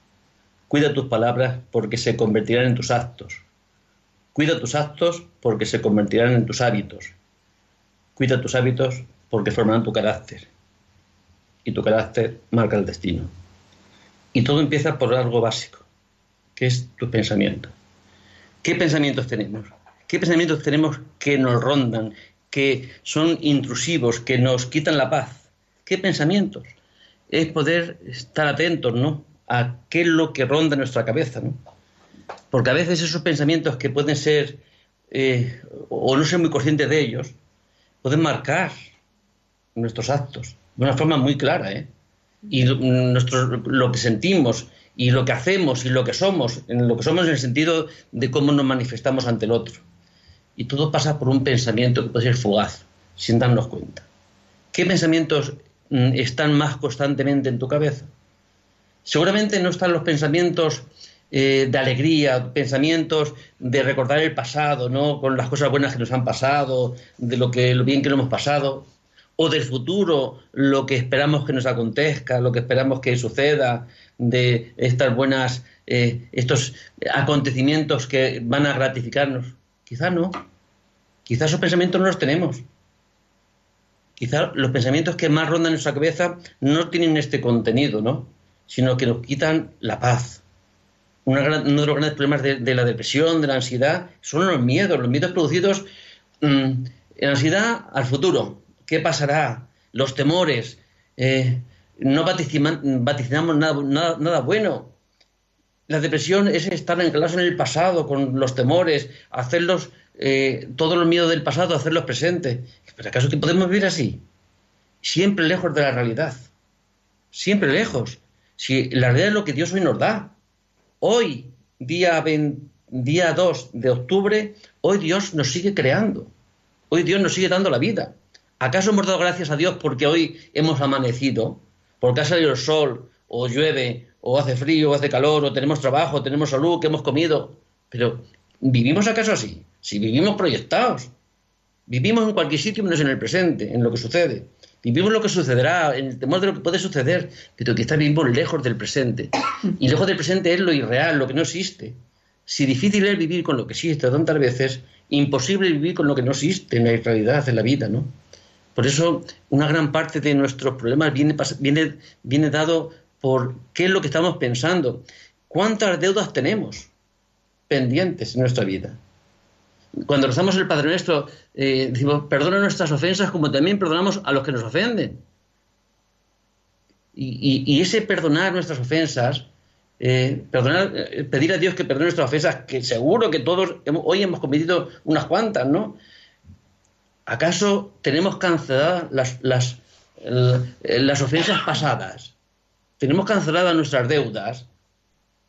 Cuida tus palabras porque se convertirán en tus actos. Cuida tus actos porque se convertirán en tus hábitos. Cuida tus hábitos porque formarán tu carácter. Y tu carácter marca el destino. Y todo empieza por algo básico, que es tu pensamiento. ¿Qué pensamientos tenemos? ¿Qué pensamientos tenemos que nos rondan, que son intrusivos, que nos quitan la paz? ¿Qué pensamientos? Es poder estar atentos, ¿no? A qué es lo que ronda nuestra cabeza, ¿no? Porque a veces esos pensamientos que pueden ser, eh, o no ser muy conscientes de ellos, pueden marcar nuestros actos de una forma muy clara, ¿eh? Y nuestro, lo que sentimos y lo que hacemos y lo que somos, en lo que somos en el sentido de cómo nos manifestamos ante el otro. Y todo pasa por un pensamiento que puede ser fugaz, sin darnos cuenta. ¿Qué pensamientos mm, están más constantemente en tu cabeza? Seguramente no están los pensamientos eh, de alegría, pensamientos de recordar el pasado, ¿no? Con las cosas buenas que nos han pasado, de lo que lo bien que lo hemos pasado o del futuro, lo que esperamos que nos acontezca, lo que esperamos que suceda, de estas buenas, eh, estos acontecimientos que van a gratificarnos. Quizá no. Quizá esos pensamientos no los tenemos. Quizá los pensamientos que más rondan en nuestra cabeza no tienen este contenido, ¿no? Sino que nos quitan la paz. uno de los grandes problemas de, la depresión, de la ansiedad, son los miedos, los miedos producidos mm, en ansiedad al futuro, ¿Qué pasará? Los temores. Eh, no vaticinamos nada, bueno. La depresión es estar anclados en el pasado, con los temores, hacerlos, eh, todos los miedos del pasado, hacerlos presentes. ¿Pero acaso que podemos vivir así? Siempre lejos de la realidad. Siempre lejos. Si la realidad es lo que Dios hoy nos da. Hoy, día, día 2 de octubre, hoy Dios nos sigue creando. Hoy Dios nos sigue dando la vida. ¿Acaso hemos dado gracias a Dios porque hoy hemos amanecido? Porque ha salido el sol, o llueve, o hace frío, o hace calor, o tenemos trabajo, tenemos salud, que hemos comido. Pero, ¿vivimos acaso así? Si vivimos proyectados. Vivimos en cualquier sitio menos en el presente, en lo que sucede. Vivimos lo que sucederá, en el temor de lo que puede suceder, pero quizás vivimos lejos del presente. Y lejos del presente es lo irreal, lo que no existe. Si difícil es vivir con lo que existe tantas veces, imposible vivir con lo que no existe en la realidad, en la vida, ¿no? Por eso, una gran parte de nuestros problemas viene, viene, viene dado por qué es lo que estamos pensando. ¿Cuántas deudas tenemos pendientes en nuestra vida? Cuando rezamos el Padre Nuestro, eh, decimos, perdona nuestras ofensas como también perdonamos a los que nos ofenden. Y, ese perdonar nuestras ofensas, eh, perdonar, eh, pedir a Dios que perdone nuestras ofensas, que seguro que todos hoy hemos cometido unas cuantas, ¿no? ¿Acaso tenemos canceladas las, las, las ofensas pasadas? ¿Tenemos canceladas nuestras deudas?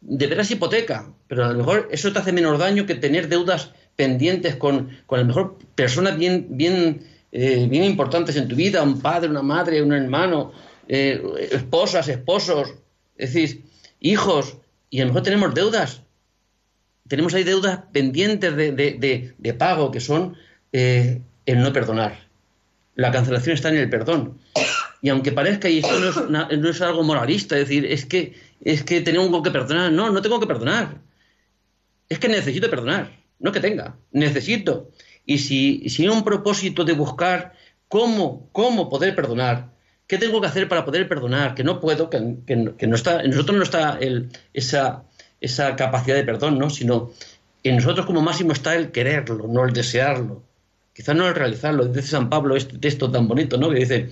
De veras hipoteca, pero a lo mejor eso te hace menos daño que tener deudas pendientes con, a lo mejor personas bien, eh, bien importantes en tu vida, un padre, una madre, un hermano, eh, esposas, esposos, es decir, hijos, y a lo mejor tenemos deudas. Tenemos ahí deudas pendientes de, pago que son eh, el no perdonar. La cancelación está en el perdón. Y aunque parezca, y esto no es, algo moralista, es decir, es que, es que tengo que perdonar. No, no tengo que perdonar. Es que necesito perdonar. No que tenga, necesito. Y si, si hay un propósito de buscar cómo, cómo poder perdonar, ¿qué tengo que hacer para poder perdonar? Que no puedo, que, no está, en nosotros no está esa, esa capacidad de perdón, ¿no? Sino en nosotros como máximo está el quererlo, no el desearlo. Quizás no al realizarlo, dice San Pablo este texto tan bonito, ¿no? Que dice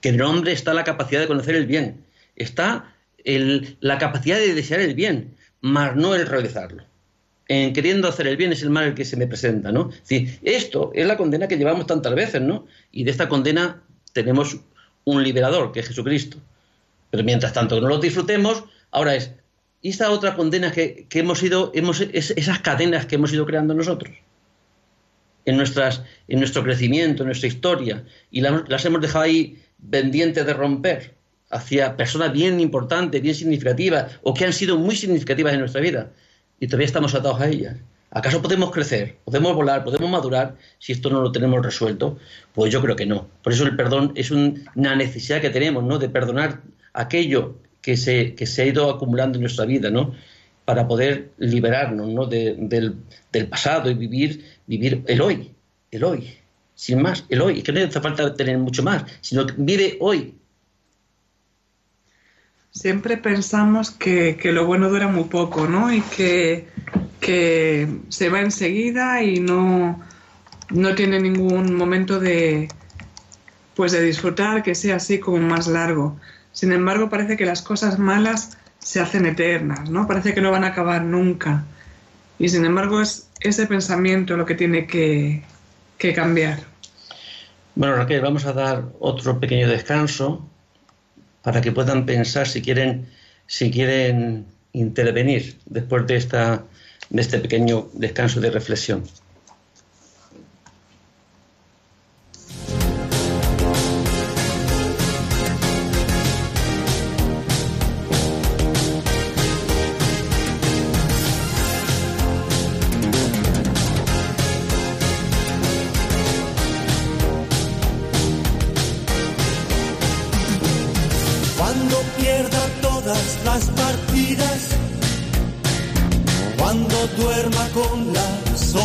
que en el hombre está la capacidad de conocer el bien, está la capacidad de desear el bien, más no el realizarlo. En queriendo hacer el bien es el mal el que se me presenta, ¿no? Es esto es la condena que llevamos tantas veces, ¿no? Y de esta condena tenemos un liberador, que es Jesucristo. Pero mientras tanto no lo disfrutemos, ahora es, ¿y esta otra condena que, hemos ido, hemos, esas cadenas que hemos ido creando nosotros? En, nuestras, en nuestro crecimiento, en nuestra historia, y las hemos dejado ahí pendientes de romper hacia personas bien importantes, bien significativas, o que han sido muy significativas en nuestra vida, y todavía estamos atados a ellas. ¿Acaso podemos crecer, podemos volar, podemos madurar si esto no lo tenemos resuelto? Pues yo creo que no. Por eso el perdón es una necesidad que tenemos, ¿no? De perdonar aquello que se, que se ha ido acumulando en nuestra vida, ¿no? Para poder liberarnos, ¿no? del, del, pasado y vivir, vivir el hoy, el hoy, sin más, el hoy. Que no hace falta tener mucho más, sino que vive hoy, siempre pensamos que, lo bueno dura muy poco, ¿no? Y que, se va enseguida y no, no tiene ningún momento de, pues de disfrutar, que sea así como más largo. Sin embargo, parece que las cosas malas se hacen eternas, ¿no? Parece que no van a acabar nunca. Y sin embargo es ese pensamiento lo que tiene que, cambiar. Bueno, Raquel, vamos a dar otro pequeño descanso para que puedan pensar si quieren, si quieren intervenir después de, esta, de este pequeño descanso de reflexión.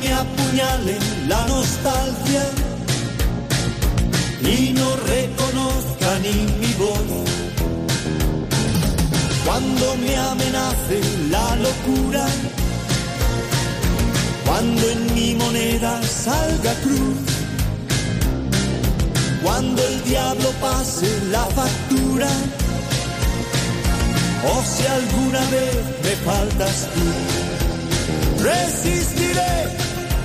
me apuñale la nostalgia y no reconozca ni mi voz. Cuando me amenace la locura, cuando en mi moneda salga cruz, cuando el diablo pase la factura, o si alguna vez me faltas tú, resistiré.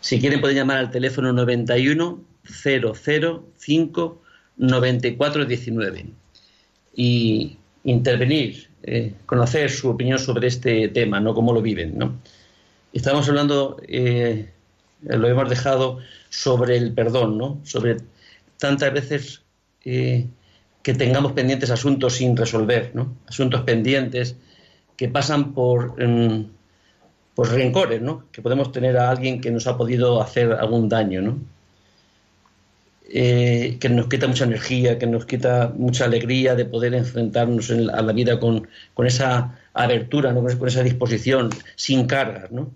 Si quieren pueden llamar al teléfono 91 005 9419 y intervenir, eh, conocer su opinión sobre este tema, no cómo lo viven, ¿no? Estamos hablando, eh, lo hemos dejado sobre el perdón, ¿no? Sobre tantas veces eh, que tengamos pendientes asuntos sin resolver, ¿no? Asuntos pendientes que pasan por, mm, por rencores, ¿no? Que podemos tener a alguien que nos ha podido hacer algún daño, ¿no? Eh, que nos quita mucha energía, que nos quita mucha alegría de poder enfrentarnos a la vida con, esa abertura, ¿no? con esa disposición, sin cargas. ¿no?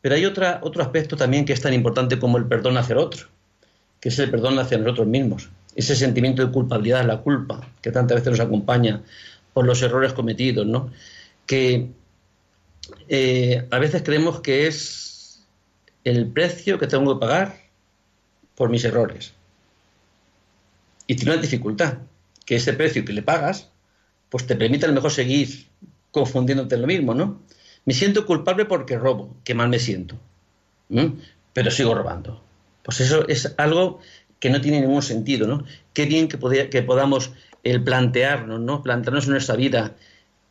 Pero hay otra, otro aspecto también que es tan importante como el perdón hacia otro, que es el perdón hacia nosotros mismos. Ese sentimiento de culpabilidad, la culpa, que tantas veces nos acompaña por los errores cometidos, ¿no? que eh, a veces creemos que es el precio que tengo que pagar por mis errores y tiene una dificultad, que ese precio que le pagas, pues te permite a lo mejor seguir confundiéndote en lo mismo, ¿no? Me siento culpable porque robo, qué mal me siento, pero sigo robando. Pues eso es algo que no tiene ningún sentido, ¿no? Qué bien que, que podamos el plantearnos, ¿no? Plantearnos en nuestra vida,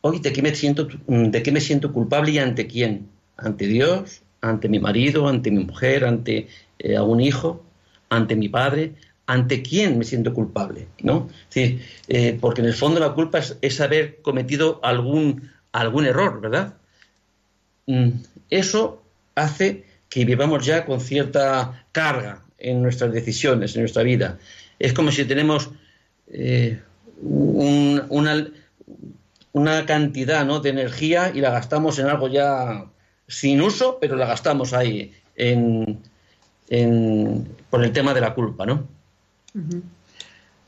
hoy ¿de qué me siento, culpable y ante quién? ¿Ante Dios? ¿Ante mi marido? ¿Ante mi mujer? ¿Ante eh, un hijo? ¿Ante mi padre? ante quién me siento culpable, ¿no? Eh, porque en el fondo la culpa es, haber cometido algún, algún error, ¿verdad? Mm, eso hace que vivamos ya con cierta carga en nuestras decisiones, en nuestra vida. Es como si tenemos eh, una, una, cantidad ¿no? de energía y la gastamos en algo ya sin uso, pero la gastamos ahí en, en, por el tema de la culpa, ¿no?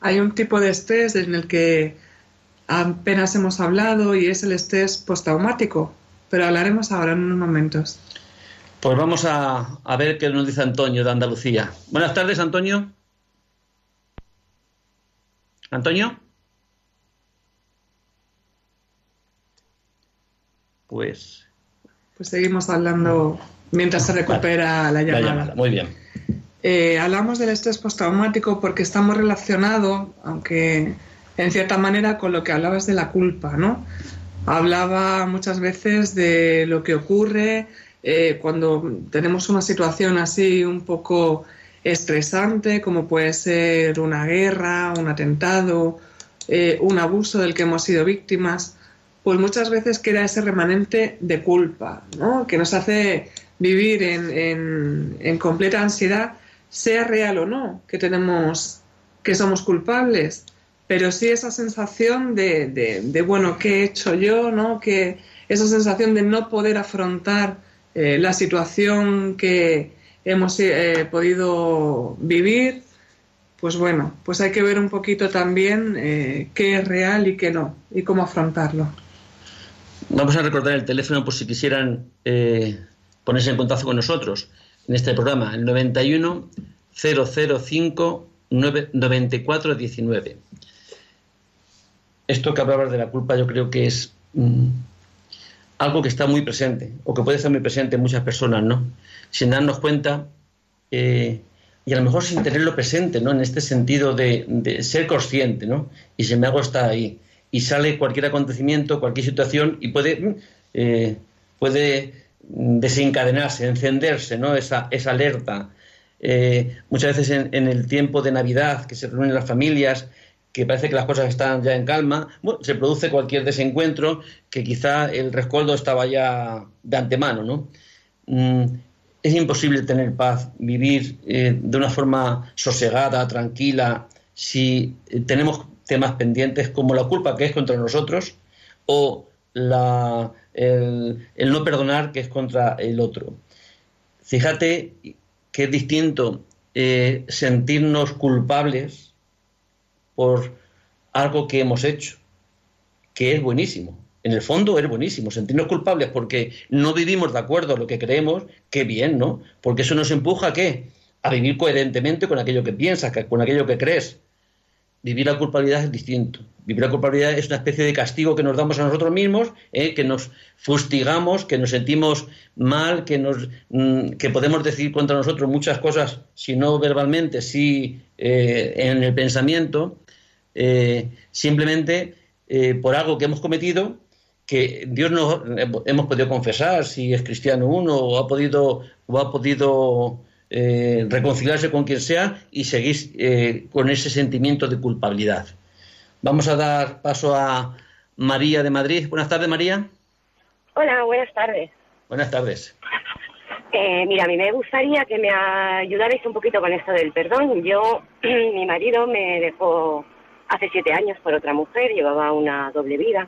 Hay un tipo de estrés en el que apenas hemos hablado y es el estrés postraumático, pero hablaremos ahora en unos momentos. Pues vamos a, a, ver qué nos dice Antonio de Andalucía. Buenas tardes, Antonio. Antonio. Pues. Pues seguimos hablando mientras se recupera La llamada. Muy bien. Eh, hablamos del estrés postraumático porque estamos relacionados, aunque en cierta manera, con lo que hablabas de la culpa, ¿no? Hablaba muchas veces de lo que ocurre eh, cuando tenemos una situación así un poco estresante, como puede ser una guerra, un atentado, eh, un abuso del que hemos sido víctimas, pues muchas veces queda ese remanente de culpa, ¿no? que nos hace vivir en, en completa ansiedad sea real o no, que tenemos, que somos culpables, pero sí esa sensación de, de, bueno, ¿qué he hecho yo? ¿no? Que esa sensación de no poder afrontar eh, la situación que hemos eh, podido vivir, pues bueno, pues hay que ver un poquito también eh, qué es real y qué no, y cómo afrontarlo. Vamos a recordar el teléfono por si quisieran ponerse en contacto con nosotros en este programa, el 91 005 94 19. Esto que hablabas de la culpa yo creo que es mm, algo que está muy presente, o que puede estar muy presente en muchas personas, ¿no? Sin darnos cuenta, eh, y a lo mejor sin tenerlo presente, ¿no? En este sentido de, ser consciente, ¿no? Y si me hago está ahí. Y sale cualquier acontecimiento, cualquier situación, y puede, mm, eh, puede desencadenarse, encenderse, ¿no? Esa, esa alerta. Eh, muchas veces en, el tiempo de Navidad, que se reúnen las familias, que parece que las cosas están ya en calma, se produce cualquier desencuentro que quizá el rescoldo estaba ya de antemano, ¿no? Mm, es imposible tener paz, vivir eh, de una forma sosegada, tranquila, si tenemos temas pendientes como la culpa que es contra nosotros o la, el, no perdonar que es contra el otro. Fíjate que es distinto eh, sentirnos culpables por algo que hemos hecho, que es buenísimo. En el fondo es buenísimo sentirnos culpables porque no vivimos de acuerdo a lo que creemos, qué bien, ¿no? Porque eso nos empuja a qué? A vivir coherentemente con aquello que piensas, con aquello que crees. Vivir la culpabilidad es distinto. Vivir la culpabilidad es una especie de castigo que nos damos a nosotros mismos, ¿eh? que nos fustigamos, que nos sentimos mal, que, nos, mm, que podemos decir contra nosotros muchas cosas, si no verbalmente, si eh, en el pensamiento, eh, simplemente por algo que hemos cometido que Dios nos hemos podido confesar si es cristiano uno o ha podido o ha podido eh, reconciliarse con quien sea y seguir eh, con ese sentimiento de culpabilidad. Vamos a dar paso a María de Madrid. Buenas tardes, María. Hola, buenas tardes. Buenas tardes. Eh, mira, a mí me gustaría que me ayudarais un poquito con esto del perdón. Yo, mi marido me dejó hace siete años por otra mujer, llevaba una doble vida.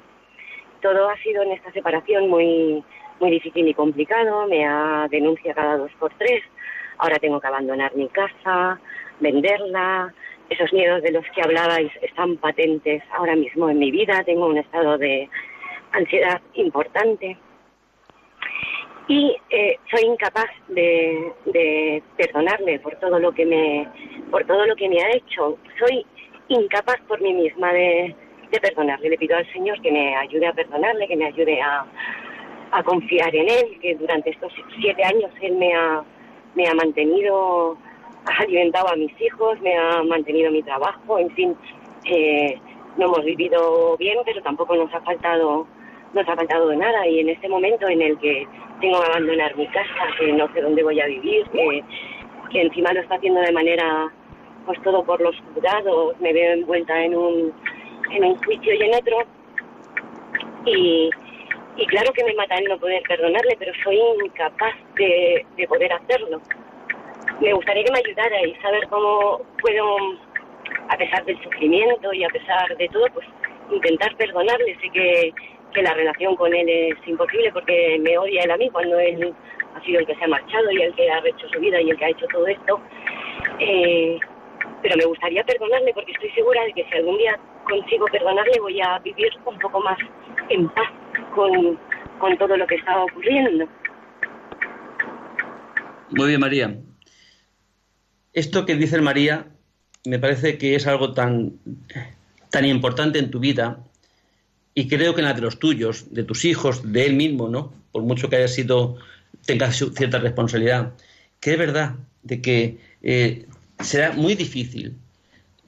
Todo ha sido en esta separación muy, muy difícil y complicado. Me ha denunciado cada dos por tres. Ahora tengo que abandonar mi casa, venderla. Esos miedos de los que hablabais están patentes ahora mismo en mi vida. Tengo un estado de ansiedad importante y eh, soy incapaz de, perdonarle por todo lo que me por todo lo que me ha hecho soy incapaz por mí misma de, perdonarle le pido al señor que me ayude a perdonarle que me ayude a, a confiar en él que durante estos siete años él me ha me ha mantenido ha alimentado a mis hijos me ha mantenido mi trabajo en fin eh, no hemos vivido bien pero tampoco nos ha faltado nos ha faltado nada. Y en este momento en el que tengo que abandonar mi casa, que no sé dónde voy a vivir, que, encima lo está haciendo de manera, pues todo por los juzgados, me veo envuelta en un, en un juicio y en otro y, y claro que me mata el no poder perdonarle, pero soy incapaz de, de poder hacerlo. Me gustaría que me ayudara y saber cómo puedo, a pesar del sufrimiento y a pesar de todo, pues intentar perdonarle. Sé que que la relación con él es imposible porque me odia él a mí cuando él ha sido el que se ha marchado y el que ha hecho su vida y el que ha hecho todo esto. Eh, pero me gustaría perdonarle porque estoy segura de que si algún día consigo perdonarle voy a vivir un poco más en paz con, con todo lo que está ocurriendo. Muy bien, María. Esto que dice María me parece que es algo tan, tan importante en tu vida y creo que en la de los tuyos, de tus hijos, de él mismo, ¿no? Por mucho que haya sido, tenga cierta responsabilidad, que es verdad de que eh, será muy difícil.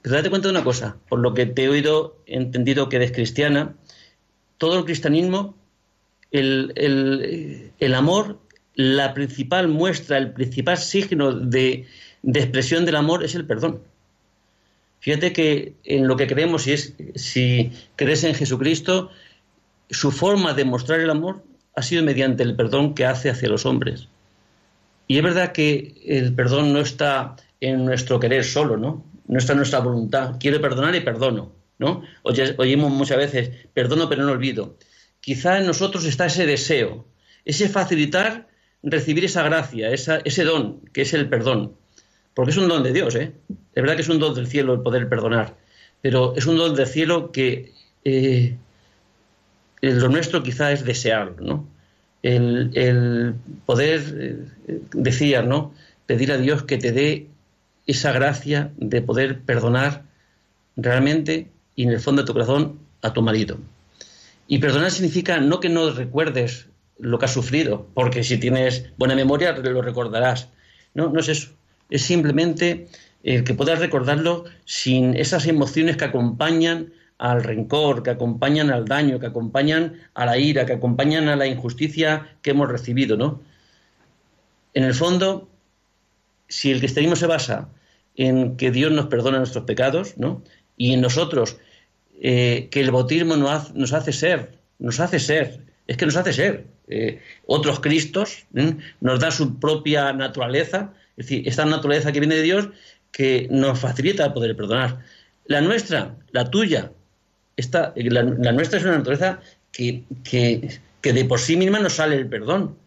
Pero date cuenta de una cosa, por lo que te he oído, he entendido que eres cristiana, todo el cristianismo, el, amor, la principal muestra, el principal signo de, de expresión del amor es el perdón. Fíjate que en lo que creemos, si, es, si crees en Jesucristo, su forma de mostrar el amor ha sido mediante el perdón que hace hacia los hombres. Y es verdad que el perdón no está en nuestro querer solo, ¿no? No está en nuestra voluntad. Quiero perdonar y perdono, oímos muchas veces, perdono pero no olvido. Quizá en nosotros está ese deseo, ese facilitar recibir esa gracia, ese don, que es el perdón. Porque es un don de Dios, ¿eh? Es verdad que es un don del cielo el poder perdonar, pero es un don del cielo que eh, lo nuestro quizá es desearlo. El, poder, eh, decía, ¿no? Pedir a Dios que te dé esa gracia de poder perdonar realmente y en el fondo de tu corazón a tu marido. Y perdonar significa no que no recuerdes lo que has sufrido, porque si tienes buena memoria lo recordarás. No, no es eso es simplemente el que puedas recordarlo sin esas emociones que acompañan al rencor, que acompañan al daño, que acompañan a la ira, que acompañan a la injusticia que hemos recibido, ¿no? En el fondo, si el cristianismo se basa en que Dios nos perdona nuestros pecados, ¿no? Y en nosotros, eh, que el bautismo nos hace, ser, nos hace ser, es que nos hace ser eh, otros Cristos, nos da su propia naturaleza, es decir, esta naturaleza que viene de Dios que nos facilita poder perdonar. La nuestra, la tuya, esta, la, nuestra es una naturaleza que, que, de por sí misma nos sale el perdón.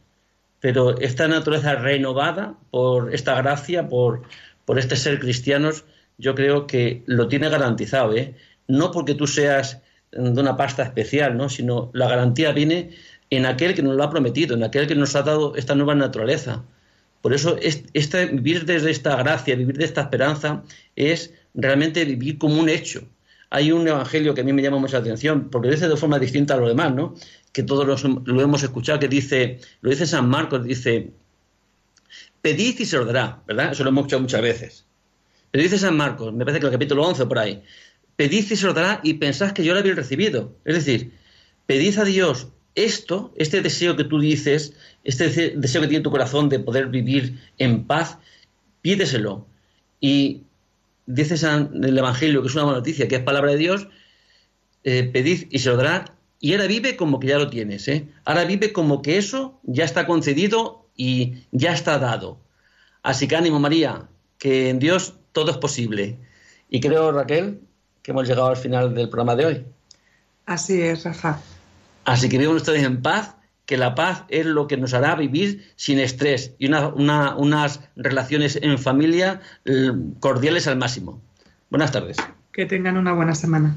Pero esta naturaleza renovada por esta gracia, por, por este ser cristianos, yo creo que lo tiene garantizado. ¿eh? No porque tú seas de una pasta especial, ¿no? sino la garantía viene en aquel que nos lo ha prometido, en aquel que nos ha dado esta nueva naturaleza. Por eso este, vivir desde esta gracia, vivir de esta esperanza, es realmente vivir como un hecho. Hay un evangelio que a mí me llama mucha atención, porque dice de forma distinta a lo demás, ¿no? que todos lo hemos escuchado, que dice, lo dice San Marcos, dice, pedid y se os dará, ¿verdad? Eso lo hemos escuchado muchas veces. Pero dice San Marcos, me parece que el capítulo 11 por ahí, pedid y se os dará y pensad que yo lo habéis recibido. Es decir, pedid a Dios esto, este deseo que tú dices, este deseo que tiene tu corazón de poder vivir en paz, pídeselo. Y dices en el Evangelio, que es una buena noticia, que es palabra de Dios, eh, pedid y se lo dará. Y ahora vive como que ya lo tienes. ¿eh? Ahora vive como que eso ya está concedido y ya está dado. Así que ánimo, María, que en Dios todo es posible. Y creo, Raquel, que hemos llegado al final del programa de hoy. Así es, Rafa. Así que vivan ustedes en paz, que la paz es lo que nos hará vivir sin estrés y unas relaciones en familia eh, cordiales al máximo. Buenas tardes. Que tengan una buena semana.